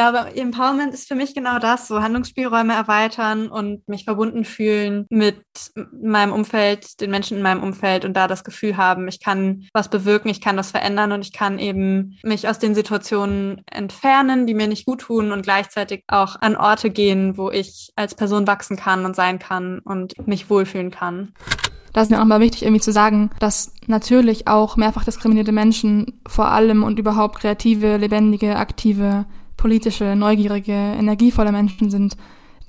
glaube, Empowerment ist für mich genau das, so Handlungsspielräume erweitern und mich verbunden fühlen mit meinem Umfeld, den Menschen in meinem Umfeld und da das Gefühl haben, ich kann was bewirken, ich kann das verändern und ich kann eben mich aus den Situationen entfernen, die mir nicht gut tun und gleichzeitig auch an Orte gehen, wo ich als Person wachsen kann und sein kann und mich wohlfühlen kann. Da ist mir auch mal wichtig, irgendwie zu sagen, dass natürlich auch mehrfach diskriminierte Menschen vor allem und überhaupt kreative, lebendige, aktive, politische, neugierige, energievolle Menschen sind,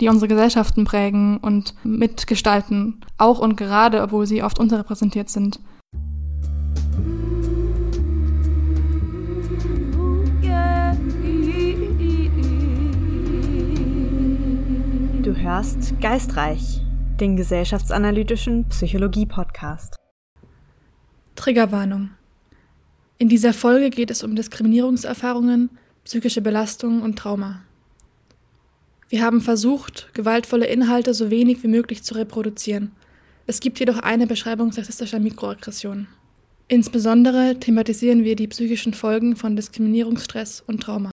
die unsere Gesellschaften prägen und mitgestalten, auch und gerade, obwohl sie oft unterrepräsentiert sind. Du hörst Geistreich den gesellschaftsanalytischen Psychologie-Podcast. Triggerwarnung. In dieser Folge geht es um Diskriminierungserfahrungen, psychische Belastung und Trauma. Wir haben versucht, gewaltvolle Inhalte so wenig wie möglich zu reproduzieren. Es gibt jedoch eine Beschreibung sexistischer Mikroaggressionen. Insbesondere thematisieren wir die psychischen Folgen von Diskriminierungsstress und Trauma.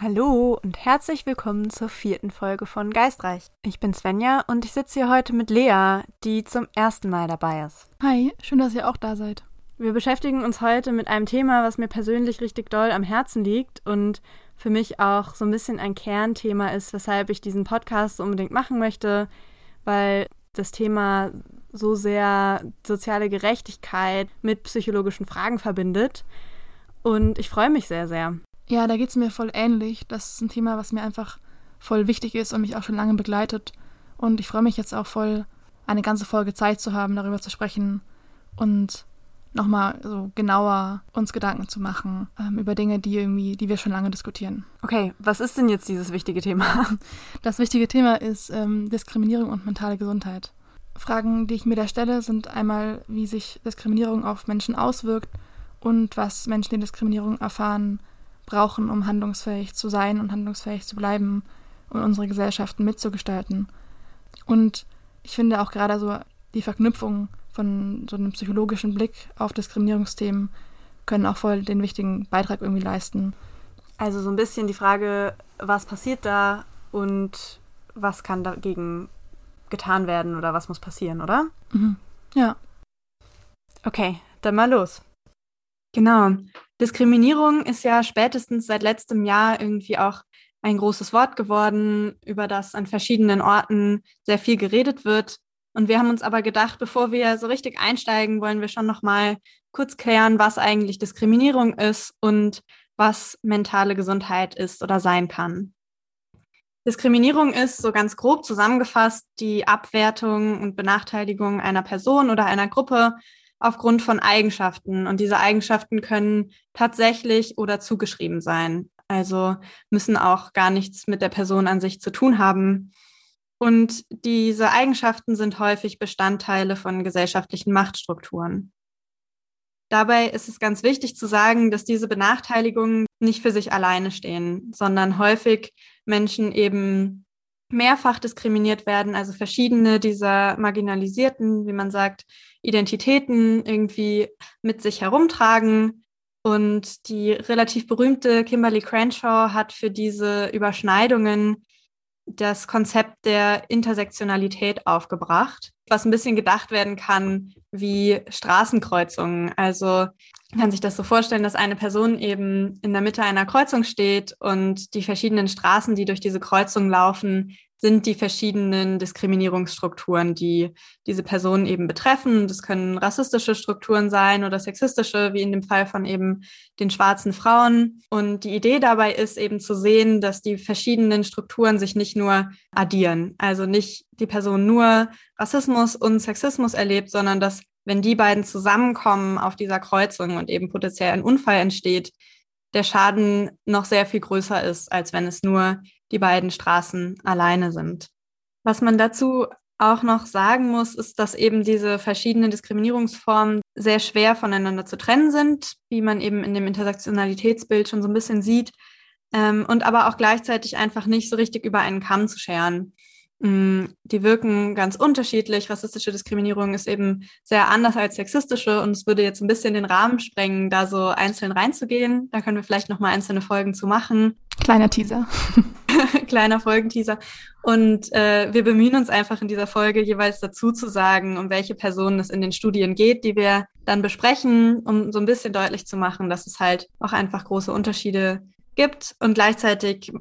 Hallo und herzlich willkommen zur vierten Folge von Geistreich. Ich bin Svenja und ich sitze hier heute mit Lea, die zum ersten Mal dabei ist. Hi, schön, dass ihr auch da seid. Wir beschäftigen uns heute mit einem Thema, was mir persönlich richtig doll am Herzen liegt und für mich auch so ein bisschen ein Kernthema ist, weshalb ich diesen Podcast unbedingt machen möchte, weil das Thema so sehr soziale Gerechtigkeit mit psychologischen Fragen verbindet. Und ich freue mich sehr, sehr. Ja, da geht es mir voll ähnlich. Das ist ein Thema, was mir einfach voll wichtig ist und mich auch schon lange begleitet. Und ich freue mich jetzt auch voll, eine ganze Folge Zeit zu haben, darüber zu sprechen und nochmal so genauer uns Gedanken zu machen ähm, über Dinge, die irgendwie, die wir schon lange diskutieren. Okay, was ist denn jetzt dieses wichtige Thema? Das wichtige Thema ist ähm, Diskriminierung und mentale Gesundheit. Fragen, die ich mir da stelle, sind einmal, wie sich Diskriminierung auf Menschen auswirkt und was Menschen, die Diskriminierung erfahren, brauchen, um handlungsfähig zu sein und handlungsfähig zu bleiben und unsere Gesellschaften mitzugestalten. Und ich finde auch gerade so die Verknüpfung von so einem psychologischen Blick auf Diskriminierungsthemen können auch voll den wichtigen Beitrag irgendwie leisten. Also so ein bisschen die Frage, was passiert da und was kann dagegen getan werden oder was muss passieren, oder? Mhm. Ja. Okay, dann mal los. Genau. Diskriminierung ist ja spätestens seit letztem Jahr irgendwie auch ein großes Wort geworden, über das an verschiedenen Orten sehr viel geredet wird. Und wir haben uns aber gedacht, bevor wir so richtig einsteigen, wollen wir schon noch mal kurz klären, was eigentlich Diskriminierung ist und was mentale Gesundheit ist oder sein kann. Diskriminierung ist so ganz grob zusammengefasst die Abwertung und Benachteiligung einer Person oder einer Gruppe aufgrund von Eigenschaften. Und diese Eigenschaften können tatsächlich oder zugeschrieben sein. Also müssen auch gar nichts mit der Person an sich zu tun haben. Und diese Eigenschaften sind häufig Bestandteile von gesellschaftlichen Machtstrukturen. Dabei ist es ganz wichtig zu sagen, dass diese Benachteiligungen nicht für sich alleine stehen, sondern häufig Menschen eben mehrfach diskriminiert werden, also verschiedene dieser marginalisierten, wie man sagt, Identitäten irgendwie mit sich herumtragen. Und die relativ berühmte Kimberly Crenshaw hat für diese Überschneidungen das Konzept der Intersektionalität aufgebracht, was ein bisschen gedacht werden kann wie Straßenkreuzungen. Also kann sich das so vorstellen, dass eine Person eben in der Mitte einer Kreuzung steht und die verschiedenen Straßen, die durch diese Kreuzung laufen, sind die verschiedenen Diskriminierungsstrukturen, die diese Personen eben betreffen. Das können rassistische Strukturen sein oder sexistische, wie in dem Fall von eben den schwarzen Frauen. Und die Idee dabei ist eben zu sehen, dass die verschiedenen Strukturen sich nicht nur addieren, also nicht die Person nur Rassismus und Sexismus erlebt, sondern dass wenn die beiden zusammenkommen auf dieser Kreuzung und eben potenziell ein Unfall entsteht, der Schaden noch sehr viel größer ist, als wenn es nur die beiden Straßen alleine sind. Was man dazu auch noch sagen muss, ist, dass eben diese verschiedenen Diskriminierungsformen sehr schwer voneinander zu trennen sind, wie man eben in dem Intersektionalitätsbild schon so ein bisschen sieht. ähm, und aber auch gleichzeitig einfach nicht so richtig über einen Kamm zu scheren. Mm, die wirken ganz unterschiedlich. Rassistische Diskriminierung ist eben sehr anders als sexistische und es würde jetzt ein bisschen den Rahmen sprengen, da so einzeln reinzugehen. Da können wir vielleicht noch mal einzelne Folgen zu machen. Kleiner Teaser. Kleiner Folgenteaser. Und äh, wir bemühen uns einfach in dieser Folge jeweils dazu zu sagen, um welche Personen es in den Studien geht, die wir dann besprechen, um so ein bisschen deutlich zu machen, dass es halt auch einfach große Unterschiede gibt. Und gleichzeitig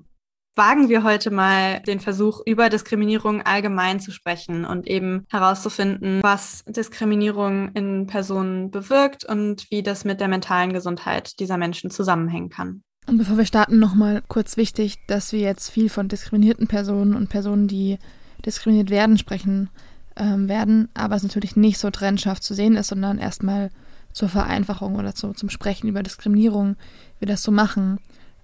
wagen wir heute mal den Versuch, über Diskriminierung allgemein zu sprechen und eben herauszufinden, was Diskriminierung in Personen bewirkt und wie das mit der mentalen Gesundheit dieser Menschen zusammenhängen kann. Und bevor wir starten, nochmal kurz wichtig, dass wir jetzt viel von diskriminierten Personen und Personen, die diskriminiert werden, sprechen ähm, werden, aber es natürlich nicht so trennscharf zu sehen ist, sondern erstmal zur Vereinfachung oder zu, zum Sprechen über Diskriminierung, wir das so machen.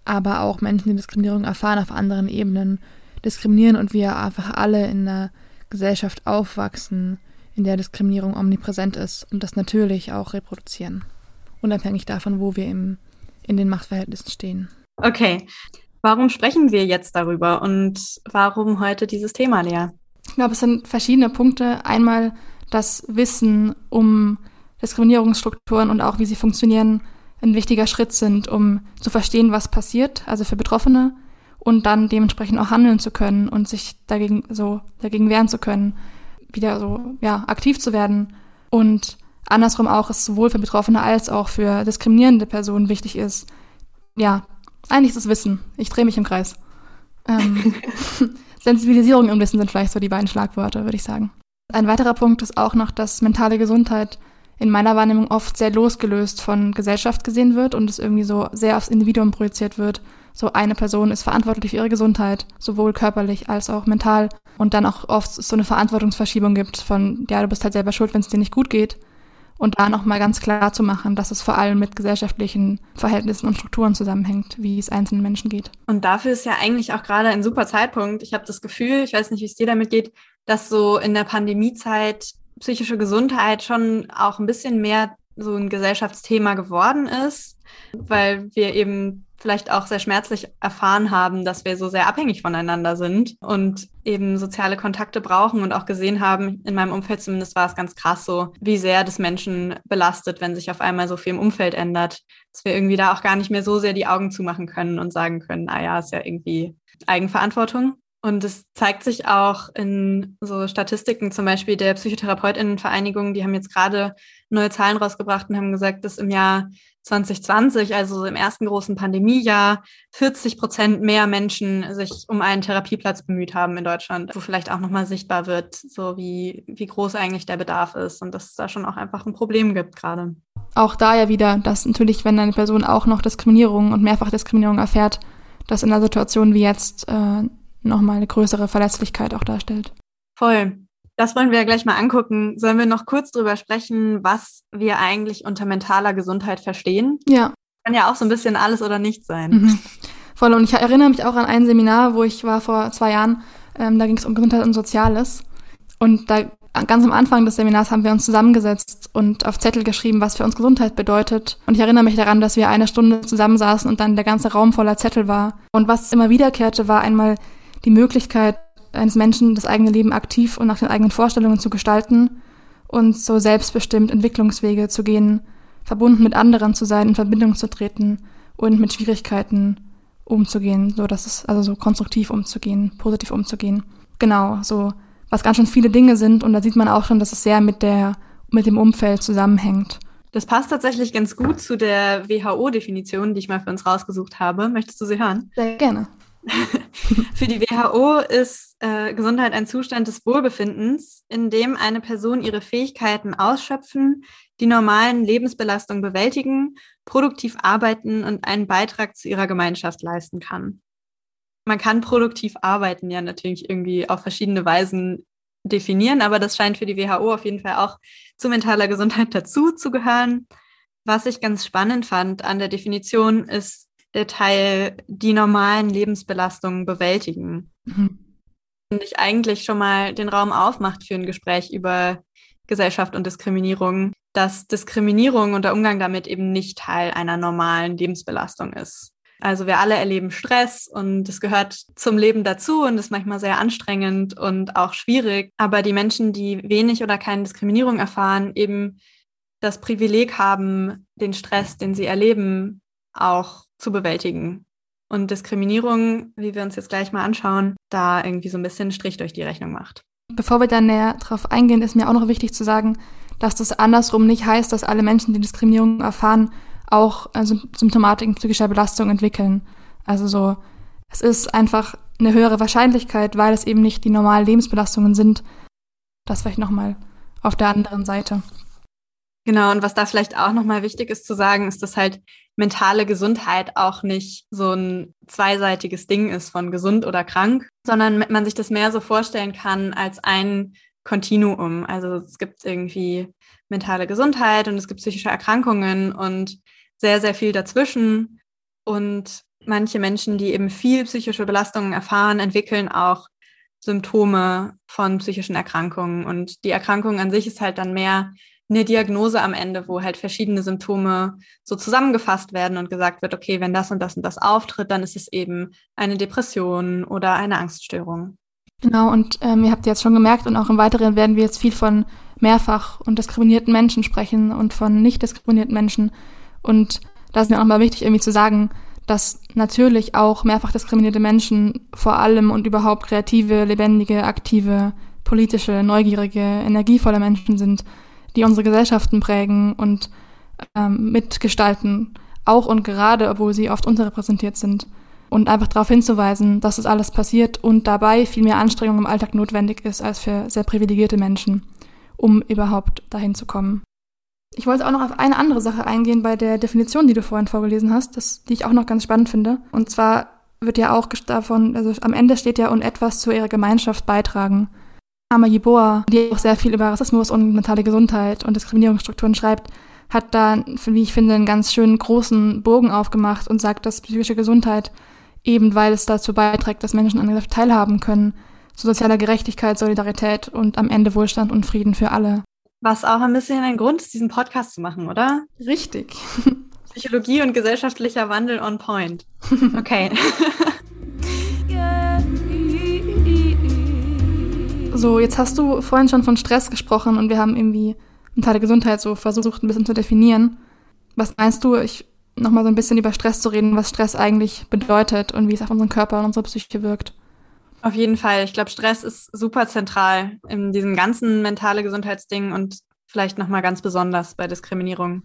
Aber auch Menschen, die Diskriminierung erfahren auf anderen Ebenen, diskriminieren und wir einfach alle in einer Gesellschaft aufwachsen, in der Diskriminierung omnipräsent ist und das natürlich auch reproduzieren, unabhängig davon, wo wir im, in den Machtverhältnissen stehen. Okay, warum sprechen wir jetzt darüber und warum heute dieses Thema, Lea? Ich glaube, es sind verschiedene Punkte. Einmal das Wissen um Diskriminierungsstrukturen und auch wie sie funktionieren, ein wichtiger Schritt sind, um zu verstehen, was passiert, also für Betroffene, und dann dementsprechend auch handeln zu können und sich dagegen so dagegen wehren zu können, wieder so ja aktiv zu werden und andersrum auch es sowohl für Betroffene als auch für diskriminierende Personen wichtig ist. Ja, eigentlich das Wissen. Ich drehe mich im Kreis. Ähm, Sensibilisierung und Wissen sind vielleicht so die beiden Schlagwörter, würde ich sagen. Ein weiterer Punkt ist auch noch, dass mentale Gesundheit in meiner Wahrnehmung oft sehr losgelöst von Gesellschaft gesehen wird und es irgendwie so sehr aufs Individuum projiziert wird. So eine Person ist verantwortlich für ihre Gesundheit, sowohl körperlich als auch mental. Und dann auch oft so eine Verantwortungsverschiebung gibt von, ja, du bist halt selber schuld, wenn es dir nicht gut geht. Und da nochmal ganz klar zu machen, dass es vor allem mit gesellschaftlichen Verhältnissen und Strukturen zusammenhängt, wie es einzelnen Menschen geht. Und dafür ist ja eigentlich auch gerade ein super Zeitpunkt. Ich habe das Gefühl, ich weiß nicht, wie es dir damit geht, dass so in der Pandemiezeit psychische Gesundheit schon auch ein bisschen mehr so ein Gesellschaftsthema geworden ist, weil wir eben vielleicht auch sehr schmerzlich erfahren haben, dass wir so sehr abhängig voneinander sind und eben soziale Kontakte brauchen und auch gesehen haben, in meinem Umfeld zumindest war es ganz krass so, wie sehr das Menschen belastet, wenn sich auf einmal so viel im Umfeld ändert, dass wir irgendwie da auch gar nicht mehr so sehr die Augen zumachen können und sagen können, ah ja, ist ja irgendwie Eigenverantwortung. Und es zeigt sich auch in so Statistiken, zum Beispiel der Psychotherapeutinnenvereinigung, die haben jetzt gerade neue Zahlen rausgebracht und haben gesagt, dass im Jahr 2020, also im ersten großen Pandemiejahr, 40 Prozent mehr Menschen sich um einen Therapieplatz bemüht haben in Deutschland, wo vielleicht auch nochmal sichtbar wird, so wie, wie groß eigentlich der Bedarf ist und dass es da schon auch einfach ein Problem gibt gerade. Auch da ja wieder, dass natürlich, wenn eine Person auch noch Diskriminierung und Mehrfachdiskriminierung erfährt, dass in einer Situation wie jetzt äh, nochmal eine größere Verletzlichkeit auch darstellt. Voll. Das wollen wir ja gleich mal angucken. Sollen wir noch kurz drüber sprechen, was wir eigentlich unter mentaler Gesundheit verstehen? Ja. Kann ja auch so ein bisschen alles oder nichts sein. Mhm. Voll. Und ich erinnere mich auch an ein Seminar, wo ich war vor zwei Jahren. Ähm, da ging es um Gesundheit und Soziales. Und da ganz am Anfang des Seminars haben wir uns zusammengesetzt und auf Zettel geschrieben, was für uns Gesundheit bedeutet. Und ich erinnere mich daran, dass wir eine Stunde zusammensaßen und dann der ganze Raum voller Zettel war. Und was immer wiederkehrte, war einmal die Möglichkeit eines Menschen, das eigene Leben aktiv und nach den eigenen Vorstellungen zu gestalten und so selbstbestimmt Entwicklungswege zu gehen, verbunden mit anderen zu sein, in Verbindung zu treten und mit Schwierigkeiten umzugehen, so dass es also so konstruktiv umzugehen, positiv umzugehen. Genau, so was ganz schön viele Dinge sind und da sieht man auch schon, dass es sehr mit der mit dem Umfeld zusammenhängt. Das passt tatsächlich ganz gut zu der WHO-Definition, die ich mal für uns rausgesucht habe. Möchtest du sie hören? Sehr gerne. Für die WHO ist äh, Gesundheit ein Zustand des Wohlbefindens, in dem eine Person ihre Fähigkeiten ausschöpfen, die normalen Lebensbelastungen bewältigen, produktiv arbeiten und einen Beitrag zu ihrer Gemeinschaft leisten kann. Man kann produktiv arbeiten ja natürlich irgendwie auf verschiedene Weisen definieren, aber das scheint für die WHO auf jeden Fall auch zu mentaler Gesundheit dazu zu gehören. Was ich ganz spannend fand an der Definition ist, Teil die normalen Lebensbelastungen bewältigen. Mhm. Und ich eigentlich schon mal den Raum aufmacht für ein Gespräch über Gesellschaft und Diskriminierung, dass Diskriminierung und der Umgang damit eben nicht Teil einer normalen Lebensbelastung ist. Also wir alle erleben Stress und es gehört zum Leben dazu und ist manchmal sehr anstrengend und auch schwierig. Aber die Menschen, die wenig oder keine Diskriminierung erfahren, eben das Privileg haben, den Stress, den sie erleben, auch zu bewältigen. Und Diskriminierung, wie wir uns jetzt gleich mal anschauen, da irgendwie so ein bisschen Strich durch die Rechnung macht. Bevor wir dann näher drauf eingehen, ist mir auch noch wichtig zu sagen, dass das andersrum nicht heißt, dass alle Menschen, die Diskriminierung erfahren, auch also Symptomatiken psychischer Belastung entwickeln. Also so, es ist einfach eine höhere Wahrscheinlichkeit, weil es eben nicht die normalen Lebensbelastungen sind. Das vielleicht nochmal auf der anderen Seite. Genau, und was da vielleicht auch nochmal wichtig ist zu sagen, ist, dass halt mentale Gesundheit auch nicht so ein zweiseitiges Ding ist von gesund oder krank, sondern man sich das mehr so vorstellen kann als ein Kontinuum. Also es gibt irgendwie mentale Gesundheit und es gibt psychische Erkrankungen und sehr, sehr viel dazwischen. Und manche Menschen, die eben viel psychische Belastungen erfahren, entwickeln auch Symptome von psychischen Erkrankungen. Und die Erkrankung an sich ist halt dann mehr eine Diagnose am Ende, wo halt verschiedene Symptome so zusammengefasst werden und gesagt wird, okay, wenn das und das und das auftritt, dann ist es eben eine Depression oder eine Angststörung. Genau, und ähm, ihr habt jetzt schon gemerkt und auch im Weiteren werden wir jetzt viel von mehrfach und diskriminierten Menschen sprechen und von nicht diskriminierten Menschen. Und da ist mir auch mal wichtig, irgendwie zu sagen, dass natürlich auch mehrfach diskriminierte Menschen vor allem und überhaupt kreative, lebendige, aktive, politische, neugierige, energievolle Menschen sind, die unsere Gesellschaften prägen und ähm, mitgestalten, auch und gerade, obwohl sie oft unterrepräsentiert sind. Und einfach darauf hinzuweisen, dass es alles passiert und dabei viel mehr Anstrengung im Alltag notwendig ist als für sehr privilegierte Menschen, um überhaupt dahin zu kommen. Ich wollte auch noch auf eine andere Sache eingehen bei der Definition, die du vorhin vorgelesen hast, das, die ich auch noch ganz spannend finde. Und zwar wird ja auch davon, also am Ende steht ja und etwas zu ihrer Gemeinschaft beitragen. Ama Yeboah, die auch sehr viel über Rassismus und mentale Gesundheit und Diskriminierungsstrukturen schreibt, hat da, wie ich finde, einen ganz schönen großen Bogen aufgemacht und sagt, dass psychische Gesundheit eben weil es dazu beiträgt, dass Menschen an der Gesellschaft teilhaben können, zu sozialer Gerechtigkeit, Solidarität und am Ende Wohlstand und Frieden für alle. Was auch ein bisschen ein Grund ist, diesen Podcast zu machen, oder? Richtig. Psychologie und gesellschaftlicher Wandel on point. Okay. so, jetzt hast du vorhin schon von Stress gesprochen und wir haben irgendwie mentale Gesundheit so versucht ein bisschen zu definieren. Was meinst du, ich nochmal so ein bisschen über Stress zu reden, was Stress eigentlich bedeutet und wie es auf unseren Körper und unsere Psyche wirkt? Auf jeden Fall. Ich glaube, Stress ist super zentral in diesem ganzen mentale Gesundheitsding und vielleicht nochmal ganz besonders bei Diskriminierung.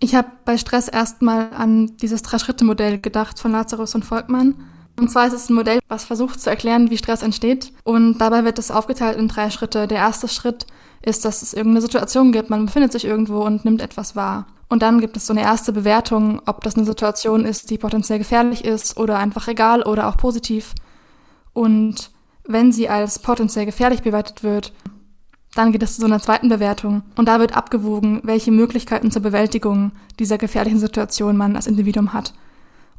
Ich habe bei Stress erstmal an dieses Drei-Schritte-Modell gedacht von Lazarus und Volkmann. Und zwar ist es ein Modell, was versucht zu erklären, wie Stress entsteht. Und dabei wird es aufgeteilt in drei Schritte. Der erste Schritt ist, dass es irgendeine Situation gibt. Man befindet sich irgendwo und nimmt etwas wahr. Und dann gibt es so eine erste Bewertung, ob das eine Situation ist, die potenziell gefährlich ist oder einfach egal oder auch positiv. Und wenn sie als potenziell gefährlich bewertet wird, dann geht es zu so einer zweiten Bewertung und da wird abgewogen, welche Möglichkeiten zur Bewältigung dieser gefährlichen Situation man als Individuum hat.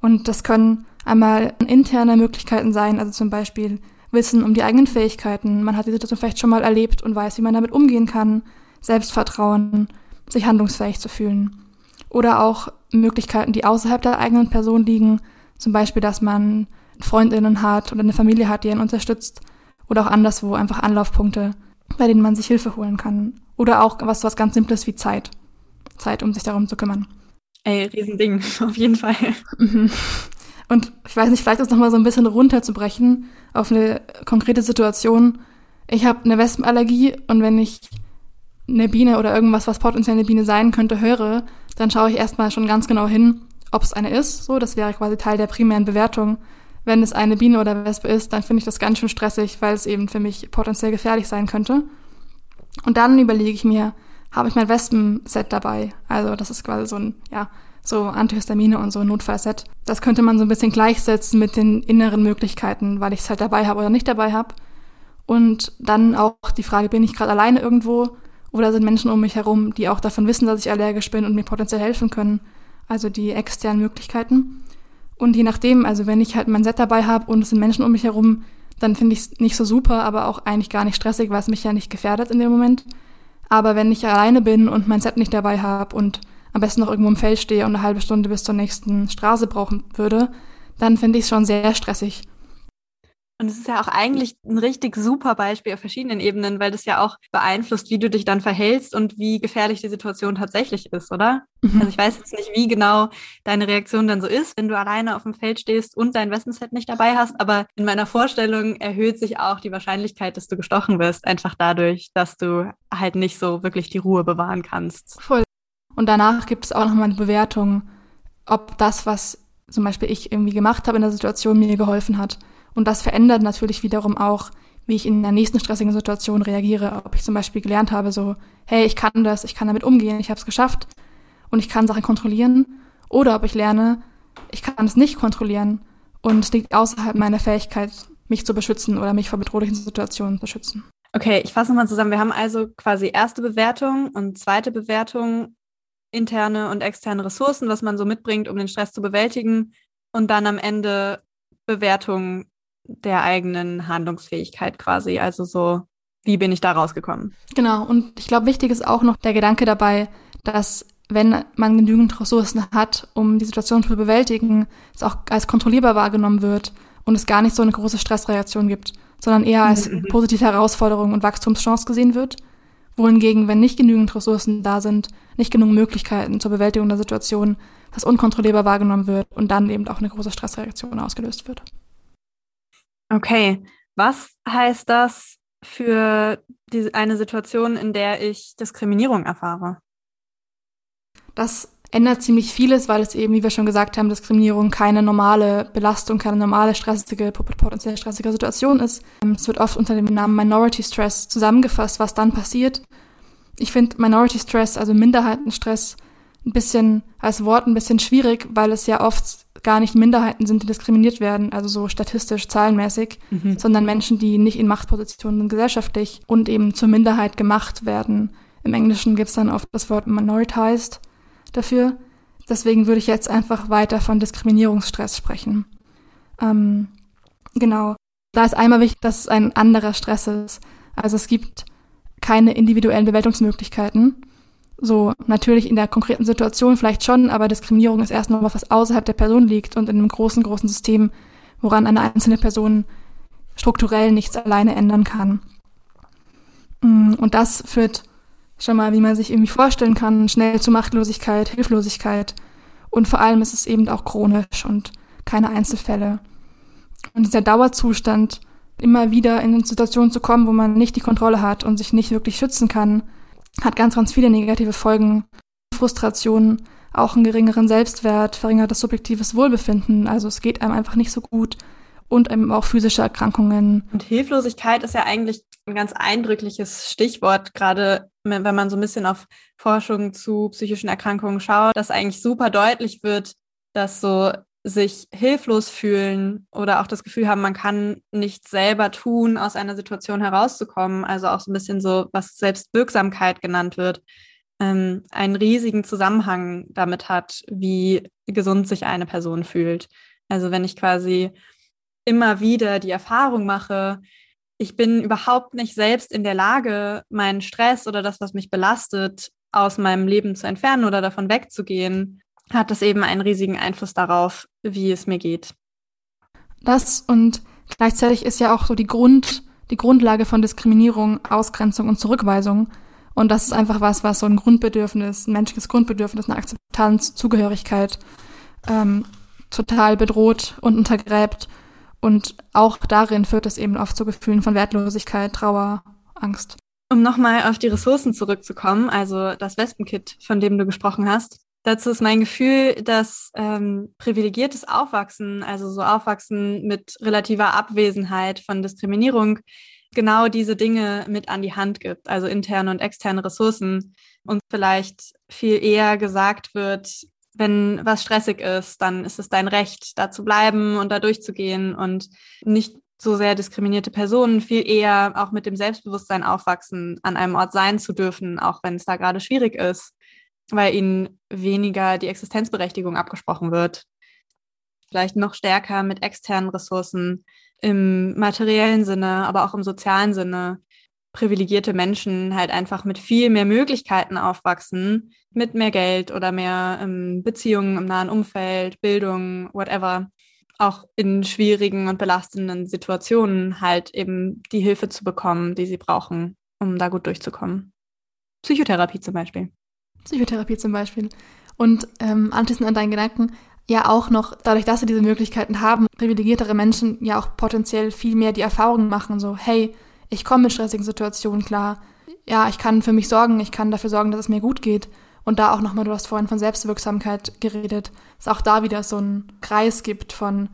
Und das können einmal interne Möglichkeiten sein, also zum Beispiel Wissen um die eigenen Fähigkeiten. Man hat die Situation vielleicht schon mal erlebt und weiß, wie man damit umgehen kann. Selbstvertrauen, sich handlungsfähig zu fühlen. Oder auch Möglichkeiten, die außerhalb der eigenen Person liegen. Zum Beispiel, dass man Freundinnen hat oder eine Familie hat, die einen unterstützt. Oder auch anderswo einfach Anlaufpunkte, bei denen man sich Hilfe holen kann. Oder auch was, was ganz Simples wie Zeit. Zeit, um sich darum zu kümmern. Ey, Riesending, auf jeden Fall. Und ich weiß nicht, vielleicht das nochmal so ein bisschen runterzubrechen auf eine konkrete Situation. Ich habe eine Wespenallergie und wenn ich eine Biene oder irgendwas, was potenziell eine Biene sein könnte, höre, dann schaue ich erstmal schon ganz genau hin, ob es eine ist. So, das wäre quasi Teil der primären Bewertung. Wenn es eine Biene oder Wespe ist, dann finde ich das ganz schön stressig, weil es eben für mich potenziell gefährlich sein könnte. Und dann überlege ich mir, habe ich mein Wespenset dabei? Also das ist quasi so ein, ja, so Antihistamine und so ein Notfallset. Das könnte man so ein bisschen gleichsetzen mit den inneren Möglichkeiten, weil ich es halt dabei habe oder nicht dabei habe. Und dann auch die Frage, bin ich gerade alleine irgendwo oder sind Menschen um mich herum, die auch davon wissen, dass ich allergisch bin und mir potenziell helfen können? Also die externen Möglichkeiten. Und je nachdem, also wenn ich halt mein Set dabei habe und es sind Menschen um mich herum, dann finde ich es nicht so super, aber auch eigentlich gar nicht stressig, weil es mich ja nicht gefährdet in dem Moment. Aber wenn ich alleine bin und mein Set nicht dabei habe und am besten noch irgendwo im Feld stehe und eine halbe Stunde bis zur nächsten Straße brauchen würde, dann finde ich es schon sehr stressig. Und es ist ja auch eigentlich ein richtig super Beispiel auf verschiedenen Ebenen, weil das ja auch beeinflusst, wie du dich dann verhältst und wie gefährlich die Situation tatsächlich ist, oder? Mhm. Also ich weiß jetzt nicht, wie genau deine Reaktion dann so ist, wenn du alleine auf dem Feld stehst und dein Westenset nicht dabei hast, aber in meiner Vorstellung erhöht sich auch die Wahrscheinlichkeit, dass du gestochen wirst, einfach dadurch, dass du halt nicht so wirklich die Ruhe bewahren kannst. Voll. Und danach gibt es auch nochmal eine Bewertung, ob das, was zum Beispiel ich irgendwie gemacht habe in der Situation, mir geholfen hat. Und das verändert natürlich wiederum auch, wie ich in der nächsten stressigen Situation reagiere. Ob ich zum Beispiel gelernt habe, so, hey, ich kann das, ich kann damit umgehen, ich habe es geschafft und ich kann Sachen kontrollieren. Oder ob ich lerne, ich kann es nicht kontrollieren und es liegt außerhalb meiner Fähigkeit, mich zu beschützen oder mich vor bedrohlichen Situationen zu schützen. Okay, ich fasse nochmal zusammen. Wir haben also quasi erste Bewertung und zweite Bewertung, interne und externe Ressourcen, was man so mitbringt, um den Stress zu bewältigen. Und dann am Ende Bewertung der eigenen Handlungsfähigkeit quasi. Also so, wie bin ich da rausgekommen? Genau. Und ich glaube, wichtig ist auch noch der Gedanke dabei, dass wenn man genügend Ressourcen hat, um die Situation zu bewältigen, es auch als kontrollierbar wahrgenommen wird und es gar nicht so eine große Stressreaktion gibt, sondern eher als mhm. positive Herausforderung und Wachstumschance gesehen wird. Wohingegen, wenn nicht genügend Ressourcen da sind, nicht genug Möglichkeiten zur Bewältigung der Situation, das unkontrollierbar wahrgenommen wird und dann eben auch eine große Stressreaktion ausgelöst wird. Okay, was heißt das für die, eine Situation, in der ich Diskriminierung erfahre? Das ändert ziemlich vieles, weil es eben, wie wir schon gesagt haben, Diskriminierung keine normale Belastung, keine normale stressige, potenziell stressige Situation ist. Ähm, es wird oft unter dem Namen Minority Stress zusammengefasst, was dann passiert. Ich finde Minority Stress, also Minderheitenstress, ein bisschen als Wort ein bisschen schwierig, weil es ja oft gar nicht Minderheiten sind, die diskriminiert werden, also so statistisch, zahlenmäßig, mhm. sondern Menschen, die nicht in Machtpositionen sind gesellschaftlich und eben zur Minderheit gemacht werden. Im Englischen gibt es dann oft das Wort minoritized dafür. Deswegen würde ich jetzt einfach weiter von Diskriminierungsstress sprechen. Ähm, genau. Da ist einmal wichtig, dass es ein anderer Stress ist. Also es gibt keine individuellen Bewältigungsmöglichkeiten. So, natürlich in der konkreten Situation vielleicht schon, aber Diskriminierung ist erstmal was außerhalb der Person liegt und in einem großen, großen System, woran eine einzelne Person strukturell nichts alleine ändern kann. Mm, und das führt schon mal, wie man sich irgendwie vorstellen kann, schnell zu Machtlosigkeit, Hilflosigkeit. Und vor allem ist es eben auch chronisch und keine Einzelfälle. Und dieser Dauerzustand, immer wieder in eine Situation zu kommen, wo man nicht die Kontrolle hat und sich nicht wirklich schützen kann, hat ganz, ganz viele negative Folgen. Frustration, auch einen geringeren Selbstwert, verringertes subjektives Wohlbefinden. Also es geht einem einfach nicht so gut und eben auch physische Erkrankungen. Und Hilflosigkeit ist ja eigentlich ein ganz eindrückliches Stichwort, gerade wenn man so ein bisschen auf Forschung zu psychischen Erkrankungen schaut, dass eigentlich super deutlich wird, dass so sich hilflos fühlen oder auch das Gefühl haben, man kann nichts selber tun, aus einer Situation herauszukommen. Also auch so ein bisschen so, was Selbstwirksamkeit genannt wird, ähm, einen riesigen Zusammenhang damit hat, wie gesund sich eine Person fühlt. Also wenn ich quasi immer wieder die Erfahrung mache, ich bin überhaupt nicht selbst in der Lage, meinen Stress oder das, was mich belastet, aus meinem Leben zu entfernen oder davon wegzugehen, hat das eben einen riesigen Einfluss darauf, wie es mir geht. Das und gleichzeitig ist ja auch so die Grund, die Grundlage von Diskriminierung, Ausgrenzung und Zurückweisung. Und das ist einfach was, was so ein Grundbedürfnis, ein menschliches Grundbedürfnis, eine Akzeptanz, Zugehörigkeit ähm, total bedroht und untergräbt. Und auch darin führt es eben oft zu Gefühlen von Wertlosigkeit, Trauer, Angst. Um nochmal auf die Ressourcen zurückzukommen, also das Wespenkit, von dem du gesprochen hast, Dazu ist mein Gefühl, dass ähm, privilegiertes Aufwachsen, also so Aufwachsen mit relativer Abwesenheit von Diskriminierung, genau diese Dinge mit an die Hand gibt, also interne und externe Ressourcen und vielleicht viel eher gesagt wird, wenn was stressig ist, dann ist es dein Recht, da zu bleiben und da durchzugehen und nicht so sehr diskriminierte Personen viel eher auch mit dem Selbstbewusstsein aufwachsen, an einem Ort sein zu dürfen, auch wenn es da gerade schwierig ist weil ihnen weniger die Existenzberechtigung abgesprochen wird. Vielleicht noch stärker mit externen Ressourcen im materiellen Sinne, aber auch im sozialen Sinne privilegierte Menschen halt einfach mit viel mehr Möglichkeiten aufwachsen, mit mehr Geld oder mehr ähm, Beziehungen im nahen Umfeld, Bildung, whatever, auch in schwierigen und belastenden Situationen halt eben die Hilfe zu bekommen, die sie brauchen, um da gut durchzukommen. Psychotherapie zum Beispiel. Psychotherapie zum Beispiel. Und ähm, anschließend an deinen Gedanken, ja auch noch, dadurch, dass sie diese Möglichkeiten haben, privilegiertere Menschen ja auch potenziell viel mehr die Erfahrungen machen, so, hey, ich komme mit stressigen Situationen klar. Ja, ich kann für mich sorgen, ich kann dafür sorgen, dass es mir gut geht. Und da auch nochmal, du hast vorhin von Selbstwirksamkeit geredet, dass auch da wieder so ein Kreis gibt von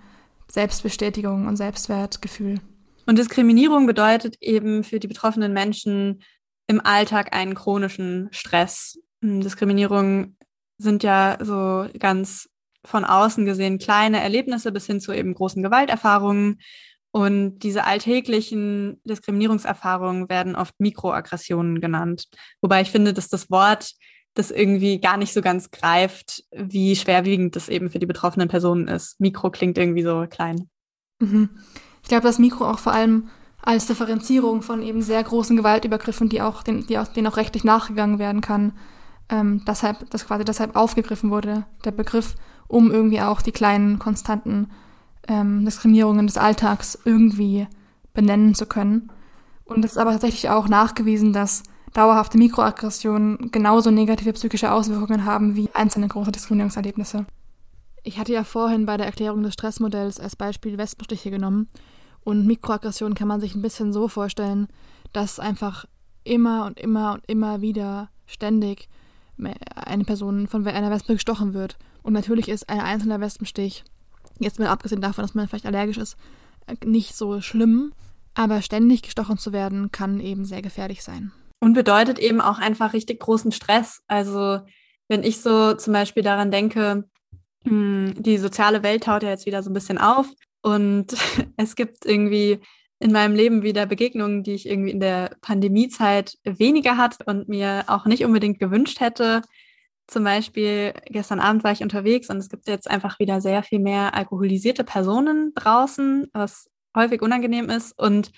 Selbstbestätigung und Selbstwertgefühl. Und Diskriminierung bedeutet eben für die betroffenen Menschen im Alltag einen chronischen Stress. Hm, Diskriminierung sind ja so ganz von außen gesehen kleine Erlebnisse bis hin zu eben großen Gewalterfahrungen. Und diese alltäglichen Diskriminierungserfahrungen werden oft Mikroaggressionen genannt. Wobei ich finde, dass das Wort das irgendwie gar nicht so ganz greift, wie schwerwiegend das eben für die betroffenen Personen ist. Mikro klingt irgendwie so klein. Mhm. Ich glaube, das Mikro auch vor allem als Differenzierung von eben sehr großen Gewaltübergriffen, die auch, den, die auch, denen auch rechtlich nachgegangen werden kann, ähm, deshalb, dass quasi deshalb aufgegriffen wurde, der Begriff, um irgendwie auch die kleinen, konstanten ähm, Diskriminierungen des Alltags irgendwie benennen zu können. Und es ist aber tatsächlich auch nachgewiesen, dass dauerhafte Mikroaggressionen genauso negative psychische Auswirkungen haben wie einzelne große Diskriminierungserlebnisse. Ich hatte ja vorhin bei der Erklärung des Stressmodells als Beispiel Wespenstiche genommen. Und Mikroaggressionen kann man sich ein bisschen so vorstellen, dass einfach immer und immer und immer wieder ständig eine Person von einer Wespe gestochen wird. Und natürlich ist ein einzelner Wespenstich, jetzt mal abgesehen davon, dass man vielleicht allergisch ist, nicht so schlimm, aber ständig gestochen zu werden kann eben sehr gefährlich sein. Und bedeutet eben auch einfach richtig großen Stress. Also wenn ich so zum Beispiel daran denke, hm, die soziale Welt taut ja jetzt wieder so ein bisschen auf und es gibt irgendwie in meinem Leben wieder Begegnungen, die ich irgendwie in der Pandemiezeit weniger hatte und mir auch nicht unbedingt gewünscht hätte. Zum Beispiel gestern Abend war ich unterwegs und es gibt jetzt einfach wieder sehr viel mehr alkoholisierte Personen draußen, was häufig unangenehm ist. Und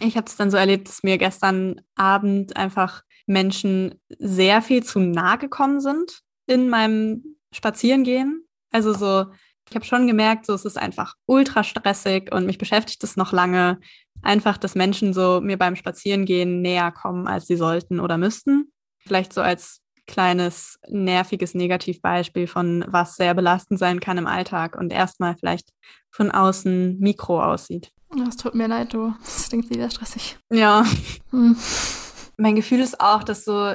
ich habe es dann so erlebt, dass mir gestern Abend einfach Menschen sehr viel zu nah gekommen sind in meinem Spazierengehen. Also so ich habe schon gemerkt, so es ist einfach ultra stressig und mich beschäftigt es noch lange. Einfach, dass Menschen so mir beim Spazierengehen näher kommen, als sie sollten oder müssten. Vielleicht so als kleines nerviges Negativbeispiel von was sehr belastend sein kann im Alltag und erstmal vielleicht von außen mikro aussieht. Das tut mir leid, du. Das klingt wieder stressig. Ja. Hm. Mein Gefühl ist auch, dass so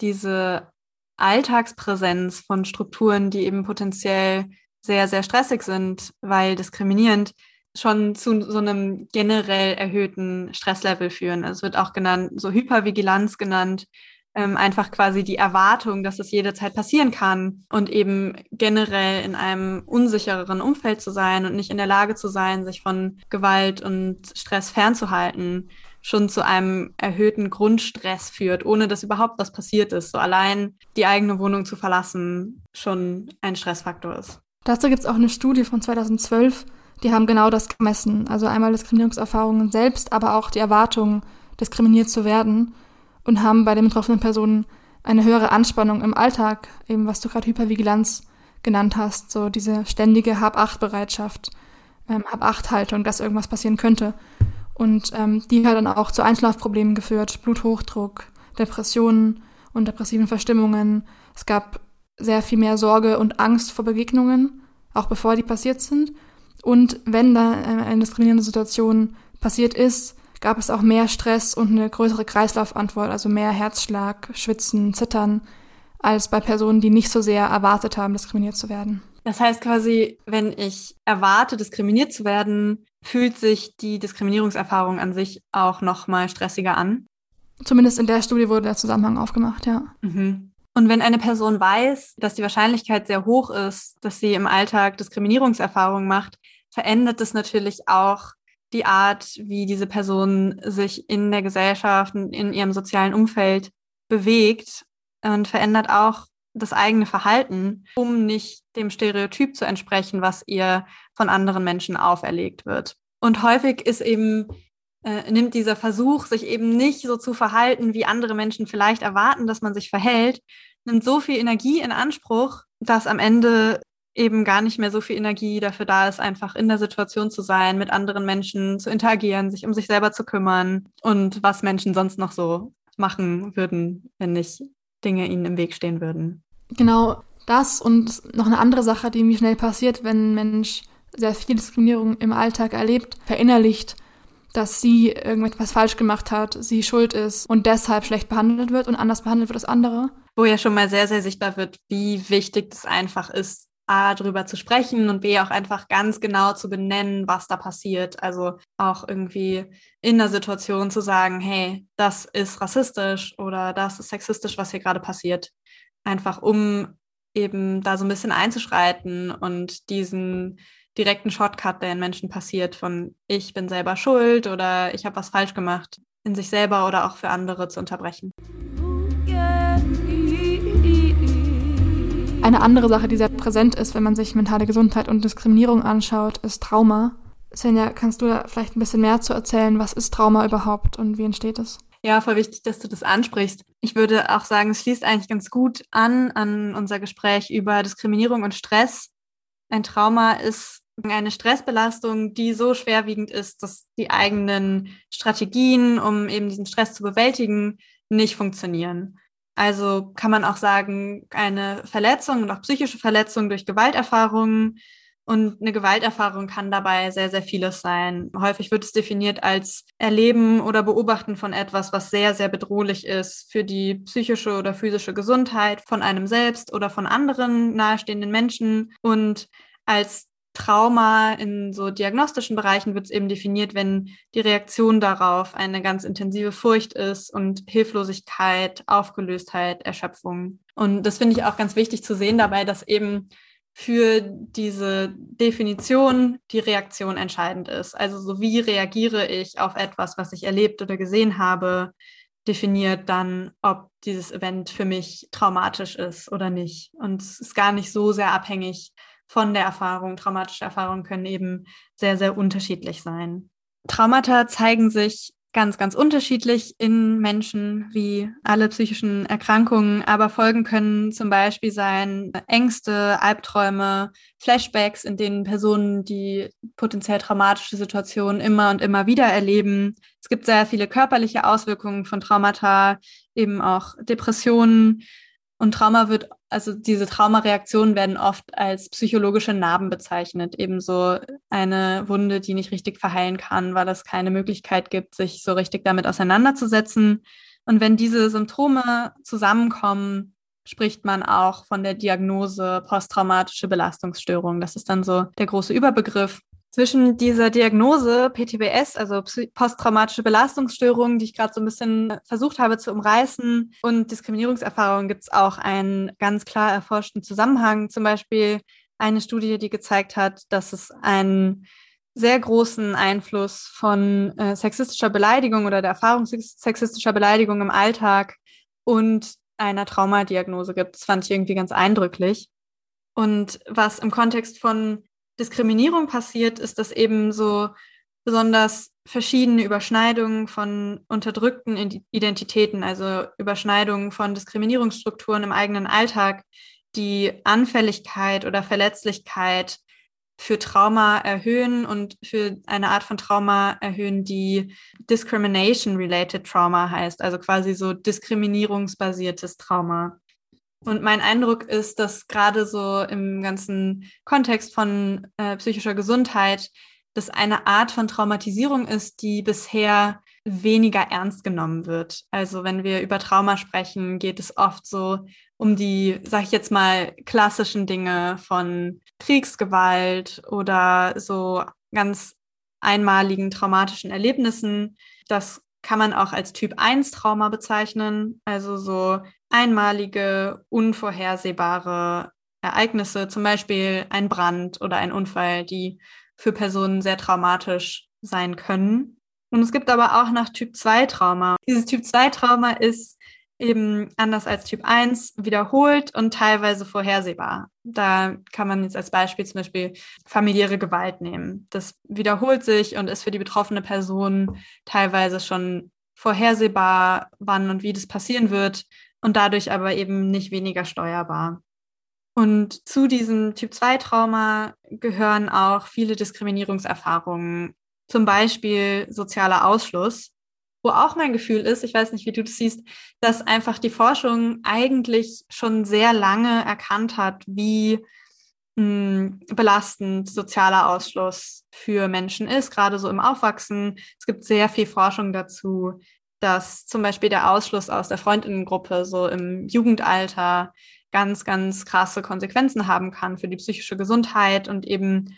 diese Alltagspräsenz von Strukturen, die eben potenziell sehr, sehr stressig sind, weil diskriminierend schon zu so einem generell erhöhten Stresslevel führen. Also es wird auch genannt, so Hypervigilanz genannt, ähm, einfach quasi die Erwartung, dass es jederzeit passieren kann und eben generell in einem unsichereren Umfeld zu sein und nicht in der Lage zu sein, sich von Gewalt und Stress fernzuhalten, schon zu einem erhöhten Grundstress führt, ohne dass überhaupt was passiert ist. So allein die eigene Wohnung zu verlassen schon ein Stressfaktor ist. Dazu gibt es auch eine Studie von 2012, die haben genau das gemessen. Also einmal Diskriminierungserfahrungen selbst, aber auch die Erwartung, diskriminiert zu werden und haben bei den betroffenen Personen eine höhere Anspannung im Alltag, eben was du gerade Hypervigilanz genannt hast, so diese ständige Hab-Acht-Bereitschaft, ähm, Hab-Acht-Haltung, dass irgendwas passieren könnte. Und ähm, die hat dann auch zu Einschlafproblemen geführt, Bluthochdruck, Depressionen und depressiven Verstimmungen. Es gab sehr viel mehr Sorge und Angst vor Begegnungen, auch bevor die passiert sind. Und wenn da eine diskriminierende Situation passiert ist, gab es auch mehr Stress und eine größere Kreislaufantwort, also mehr Herzschlag, Schwitzen, Zittern, als bei Personen, die nicht so sehr erwartet haben, diskriminiert zu werden. Das heißt quasi, wenn ich erwarte, diskriminiert zu werden, fühlt sich die Diskriminierungserfahrung an sich auch noch mal stressiger an. Zumindest in der Studie wurde der Zusammenhang aufgemacht, ja. Mhm. Und wenn eine Person weiß, dass die Wahrscheinlichkeit sehr hoch ist, dass sie im Alltag Diskriminierungserfahrungen macht, verändert es natürlich auch die Art, wie diese Person sich in der Gesellschaft und in ihrem sozialen Umfeld bewegt und verändert auch das eigene Verhalten, um nicht dem Stereotyp zu entsprechen, was ihr von anderen Menschen auferlegt wird. Und häufig ist eben äh, nimmt dieser Versuch, sich eben nicht so zu verhalten, wie andere Menschen vielleicht erwarten, dass man sich verhält, nimmt so viel Energie in Anspruch, dass am Ende eben gar nicht mehr so viel Energie dafür da ist, einfach in der Situation zu sein, mit anderen Menschen zu interagieren, sich um sich selber zu kümmern und was Menschen sonst noch so machen würden, wenn nicht Dinge ihnen im Weg stehen würden. Genau das und noch eine andere Sache, die mir schnell passiert, wenn ein Mensch sehr viel Diskriminierung im Alltag erlebt, verinnerlicht, dass sie irgendetwas falsch gemacht hat, sie schuld ist und deshalb schlecht behandelt wird und anders behandelt wird als andere. Wo ja schon mal sehr, sehr sichtbar wird, wie wichtig es einfach ist, A, darüber zu sprechen und B, auch einfach ganz genau zu benennen, was da passiert. Also auch irgendwie in der Situation zu sagen, hey, das ist rassistisch oder das ist sexistisch, was hier gerade passiert. Einfach um eben da so ein bisschen einzuschreiten und diesen direkten Shortcut, der in Menschen passiert, von ich bin selber schuld oder ich habe was falsch gemacht, in sich selber oder auch für andere zu unterbrechen. Eine andere Sache, die sehr präsent ist, wenn man sich mentale Gesundheit und Diskriminierung anschaut, ist Trauma. Svenja, kannst du da vielleicht ein bisschen mehr zu erzählen? Was ist Trauma überhaupt und wie entsteht es? Ja, voll wichtig, dass du das ansprichst. Ich würde auch sagen, es schließt eigentlich ganz gut an an unser Gespräch über Diskriminierung und Stress. Ein Trauma ist eine Stressbelastung, die so schwerwiegend ist, dass die eigenen Strategien, um eben diesen Stress zu bewältigen, nicht funktionieren. Also kann man auch sagen, eine Verletzung und auch psychische Verletzung durch Gewalterfahrungen. Und eine Gewalterfahrung kann dabei sehr, sehr vieles sein. Häufig wird es definiert als Erleben oder Beobachten von etwas, was sehr, sehr bedrohlich ist für die psychische oder physische Gesundheit von einem selbst oder von anderen nahestehenden Menschen und als Trauma in so diagnostischen Bereichen wird es eben definiert, wenn die Reaktion darauf eine ganz intensive Furcht ist und Hilflosigkeit, Aufgelöstheit, Erschöpfung. Und das finde ich auch ganz wichtig zu sehen dabei, dass eben für diese Definition die Reaktion entscheidend ist. Also so wie reagiere ich auf etwas, was ich erlebt oder gesehen habe, definiert dann, ob dieses Event für mich traumatisch ist oder nicht. Und es ist gar nicht so sehr abhängig von der Erfahrung. Traumatische Erfahrungen können eben sehr, sehr unterschiedlich sein. Traumata zeigen sich ganz, ganz unterschiedlich in Menschen wie alle psychischen Erkrankungen, aber Folgen können zum Beispiel sein Ängste, Albträume, Flashbacks, in denen Personen die potenziell traumatische Situation immer und immer wieder erleben. Es gibt sehr viele körperliche Auswirkungen von Traumata, eben auch Depressionen, und Trauma wird, also diese Traumareaktionen werden oft als psychologische Narben bezeichnet. Ebenso eine Wunde, die nicht richtig verheilen kann, weil es keine Möglichkeit gibt, sich so richtig damit auseinanderzusetzen. Und wenn diese Symptome zusammenkommen, spricht man auch von der Diagnose posttraumatische Belastungsstörung. Das ist dann so der große Überbegriff zwischen dieser Diagnose PTBS, also posttraumatische Belastungsstörung, die ich gerade so ein bisschen versucht habe zu umreißen, und Diskriminierungserfahrungen gibt es auch einen ganz klar erforschten Zusammenhang. Zum Beispiel eine Studie, die gezeigt hat, dass es einen sehr großen Einfluss von äh, sexistischer Beleidigung oder der Erfahrung sexistischer Beleidigung im Alltag und einer Traumadiagnose gibt. Das fand ich irgendwie ganz eindrücklich. Und was im Kontext von Diskriminierung passiert, ist das eben so besonders verschiedene Überschneidungen von unterdrückten Identitäten, also Überschneidungen von Diskriminierungsstrukturen im eigenen Alltag, die Anfälligkeit oder Verletzlichkeit für Trauma erhöhen und für eine Art von Trauma erhöhen, die Discrimination-related Trauma heißt, also quasi so diskriminierungsbasiertes Trauma. Und mein Eindruck ist, dass gerade so im ganzen Kontext von äh, psychischer Gesundheit das eine Art von Traumatisierung ist, die bisher weniger ernst genommen wird. Also wenn wir über Trauma sprechen, geht es oft so um die, sag ich jetzt mal, klassischen Dinge von Kriegsgewalt oder so ganz einmaligen traumatischen Erlebnissen. Das kann man auch als Typ 1 Trauma bezeichnen, also so einmalige, unvorhersehbare Ereignisse, zum Beispiel ein Brand oder ein Unfall, die für Personen sehr traumatisch sein können. Und es gibt aber auch noch Typ 2 Trauma. Dieses Typ 2 Trauma ist eben anders als Typ 1 wiederholt und teilweise vorhersehbar. Da kann man jetzt als Beispiel zum Beispiel familiäre Gewalt nehmen. Das wiederholt sich und ist für die betroffene Person teilweise schon vorhersehbar, wann und wie das passieren wird und dadurch aber eben nicht weniger steuerbar. Und zu diesem Typ-2-Trauma gehören auch viele Diskriminierungserfahrungen, zum Beispiel sozialer Ausschluss, wo auch mein Gefühl ist, ich weiß nicht, wie du das siehst, dass einfach die Forschung eigentlich schon sehr lange erkannt hat, wie hm, belastend sozialer Ausschluss für Menschen ist, gerade so im Aufwachsen. Es gibt sehr viel Forschung dazu, dass zum Beispiel der Ausschluss aus der Freundinnengruppe so im Jugendalter ganz, ganz krasse Konsequenzen haben kann für die psychische Gesundheit und eben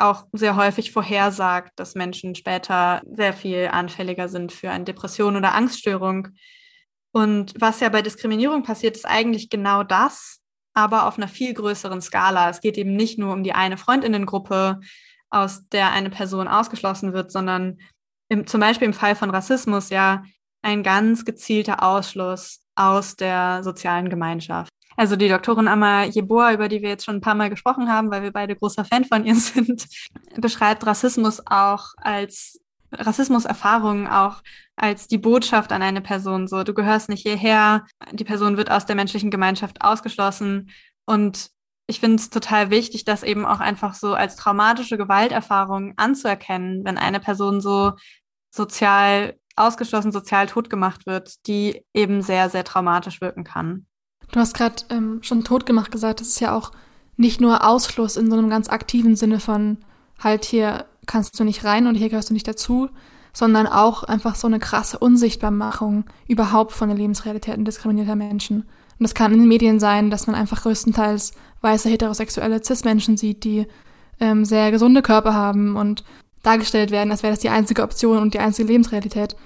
auch sehr häufig vorhersagt, dass Menschen später sehr viel anfälliger sind für eine Depression oder Angststörung. Und was ja bei Diskriminierung passiert, ist eigentlich genau das, aber auf einer viel größeren Skala. Es geht eben nicht nur um die eine Freundinnengruppe, aus der eine Person ausgeschlossen wird, sondern im, zum Beispiel im Fall von Rassismus ja ein ganz gezielter Ausschluss aus der sozialen Gemeinschaft. Also die Doktorin Amma Jeboa, über die wir jetzt schon ein paar Mal gesprochen haben, weil wir beide großer Fan von ihr sind, beschreibt Rassismus auch als Rassismuserfahrungen auch als die Botschaft an eine Person. So, du gehörst nicht hierher, die Person wird aus der menschlichen Gemeinschaft ausgeschlossen. Und ich finde es total wichtig, das eben auch einfach so als traumatische Gewalterfahrung anzuerkennen, wenn eine Person so sozial ausgeschlossen, sozial tot gemacht wird, die eben sehr, sehr traumatisch wirken kann. Du hast gerade ähm, schon totgemacht gesagt, das ist ja auch nicht nur Ausschluss in so einem ganz aktiven Sinne von halt hier kannst du nicht rein und hier gehörst du nicht dazu, sondern auch einfach so eine krasse Unsichtbarmachung überhaupt von der Lebensrealitäten diskriminierter Menschen. Und das kann in den Medien sein, dass man einfach größtenteils weiße heterosexuelle Cis-Menschen sieht, die ähm, sehr gesunde Körper haben und dargestellt werden, als wäre das die einzige Option und die einzige Lebensrealität.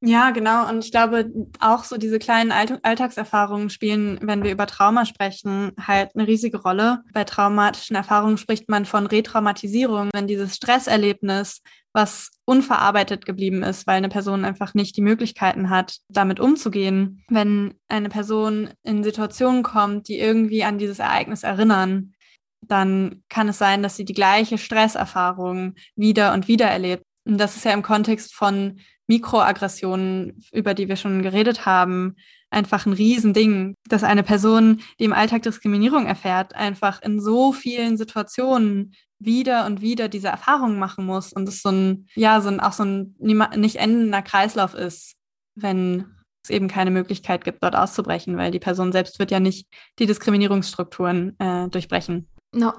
Ja, genau. Und ich glaube, auch so diese kleinen Alltagserfahrungen spielen, wenn wir über Trauma sprechen, halt eine riesige Rolle. Bei traumatischen Erfahrungen spricht man von Retraumatisierung, wenn dieses Stresserlebnis, was unverarbeitet geblieben ist, weil eine Person einfach nicht die Möglichkeiten hat, damit umzugehen. Wenn eine Person in Situationen kommt, die irgendwie an dieses Ereignis erinnern, dann kann es sein, dass sie die gleiche Stresserfahrung wieder und wieder erlebt. Das ist ja im Kontext von Mikroaggressionen, über die wir schon geredet haben, einfach ein Riesending, dass eine Person, die im Alltag Diskriminierung erfährt, einfach in so vielen Situationen wieder und wieder diese Erfahrungen machen muss und es so ein, ja, so ein, auch so ein nicht endender Kreislauf ist, wenn es eben keine Möglichkeit gibt, dort auszubrechen, weil die Person selbst wird ja nicht die Diskriminierungsstrukturen äh, durchbrechen.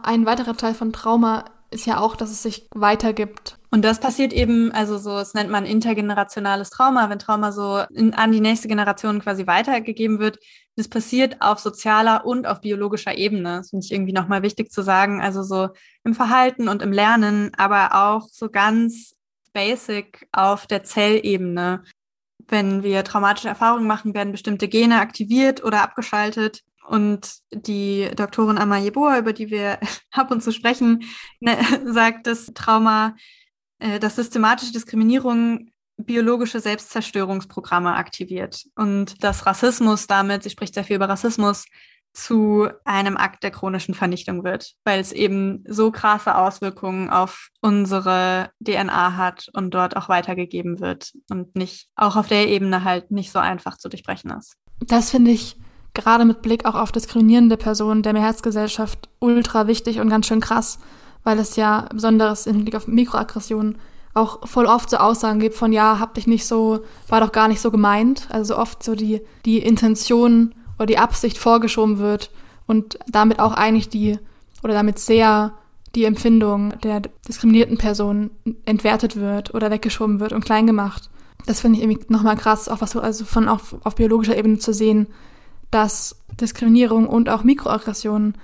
Ein weiterer Teil von Trauma ist ja auch, dass es sich weitergibt. Und das passiert eben, also so, es nennt man intergenerationales Trauma, wenn Trauma so in, an die nächste Generation quasi weitergegeben wird. Das passiert auf sozialer und auf biologischer Ebene. Das finde ich irgendwie nochmal wichtig zu sagen. Also so im Verhalten und im Lernen, aber auch so ganz basic auf der Zellebene. Wenn wir traumatische Erfahrungen machen, werden bestimmte Gene aktiviert oder abgeschaltet. Und die Doktorin Amayeboa, über die wir ab und zu sprechen, ne, sagt, dass Trauma, äh, dass systematische Diskriminierung biologische Selbstzerstörungsprogramme aktiviert und dass Rassismus damit, sie spricht sehr viel über Rassismus, zu einem Akt der chronischen Vernichtung wird, weil es eben so krasse Auswirkungen auf unsere DNA hat und dort auch weitergegeben wird und nicht auch auf der Ebene halt nicht so einfach zu durchbrechen ist. Das finde ich gerade mit Blick auch auf diskriminierende Personen der Mehrheitsgesellschaft ultra wichtig und ganz schön krass, weil es ja besonders im Blick auf Mikroaggressionen auch voll oft so Aussagen gibt von ja, hab dich nicht so, war doch gar nicht so gemeint. Also oft so die, die Intention oder die Absicht vorgeschoben wird und damit auch eigentlich die oder damit sehr die Empfindung der diskriminierten Person entwertet wird oder weggeschoben wird und klein gemacht. Das finde ich irgendwie nochmal krass, auch was so, also von auf, auf biologischer Ebene zu sehen, dass Diskriminierung und auch Mikroaggressionen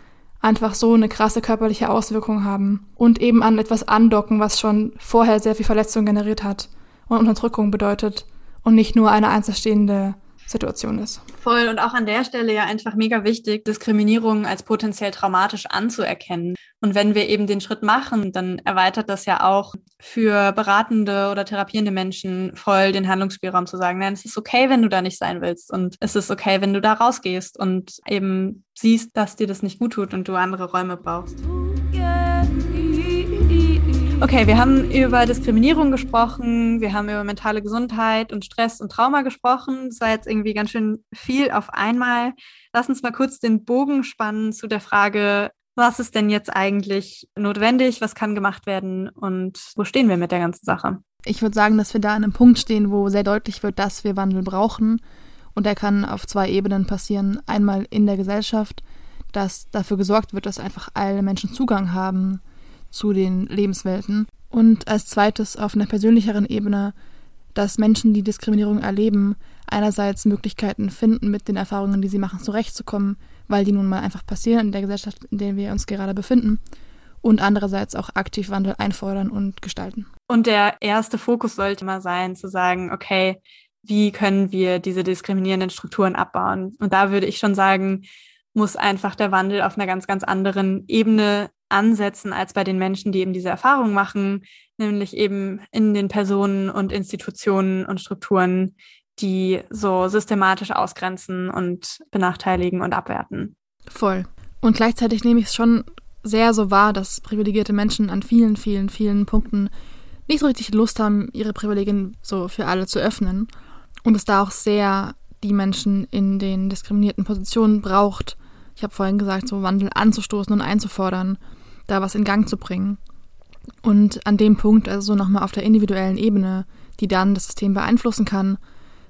einfach so eine krasse körperliche Auswirkung haben und eben an etwas andocken, was schon vorher sehr viel Verletzung generiert hat und Unterdrückung bedeutet und nicht nur eine einzelstehende Situation ist. Voll und auch an der Stelle ja einfach mega wichtig, Diskriminierung als potenziell traumatisch anzuerkennen Und wenn wir eben den Schritt machen, dann erweitert das ja auch für beratende oder therapierende Menschen voll den Handlungsspielraum zu sagen, nein, es ist okay, wenn du da nicht sein willst und es ist okay, wenn du da rausgehst und eben siehst, dass dir das nicht gut tut und du andere Räume brauchst. Okay, wir haben über Diskriminierung gesprochen, wir haben über mentale Gesundheit und Stress und Trauma gesprochen. Das war jetzt irgendwie ganz schön viel auf einmal. Lass uns mal kurz den Bogen spannen zu der Frage, was ist denn jetzt eigentlich notwendig, was kann gemacht werden und wo stehen wir mit der ganzen Sache? Ich würde sagen, dass wir da an einem Punkt stehen, wo sehr deutlich wird, dass wir Wandel brauchen. Und der kann auf zwei Ebenen passieren. Einmal in der Gesellschaft, dass dafür gesorgt wird, dass einfach alle Menschen Zugang haben zu den Lebenswelten. Und als zweites auf einer persönlicheren Ebene, dass Menschen, die Diskriminierung erleben, einerseits Möglichkeiten finden, mit den Erfahrungen, die sie machen, zurechtzukommen, weil die nun mal einfach passieren in der Gesellschaft, in der wir uns gerade befinden. Und andererseits auch aktiv Wandel einfordern und gestalten. Und der erste Fokus sollte mal sein, zu sagen, okay, wie können wir diese diskriminierenden Strukturen abbauen? Und da würde ich schon sagen, muss einfach der Wandel auf einer ganz, ganz anderen Ebene ansetzen als bei den Menschen, die eben diese Erfahrung machen, nämlich eben in den Personen und Institutionen und Strukturen, die so systematisch ausgrenzen und benachteiligen und abwerten. Voll. Und gleichzeitig nehme ich es schon sehr so wahr, dass privilegierte Menschen an vielen, vielen, vielen Punkten nicht so richtig Lust haben, ihre Privilegien so für alle zu öffnen. Und es da auch sehr die Menschen in den diskriminierten Positionen braucht. Ich habe vorhin gesagt, so Wandel anzustoßen und einzufordern, da was in Gang zu bringen. Und an dem Punkt, also so nochmal auf der individuellen Ebene, die dann das System beeinflussen kann,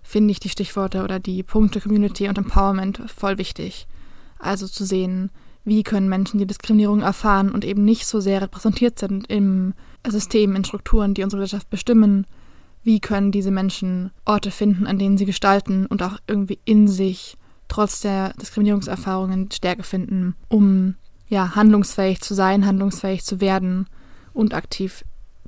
finde ich die Stichworte oder die Punkte Community und Empowerment voll wichtig. Also zu sehen, wie können Menschen die Diskriminierung erfahren und eben nicht so sehr repräsentiert sind im System, in Strukturen, die unsere Gesellschaft bestimmen. Wie können diese Menschen Orte finden, an denen sie gestalten und auch irgendwie in sich trotz der Diskriminierungserfahrungen Stärke finden, um ja handlungsfähig zu sein, handlungsfähig zu werden und aktiv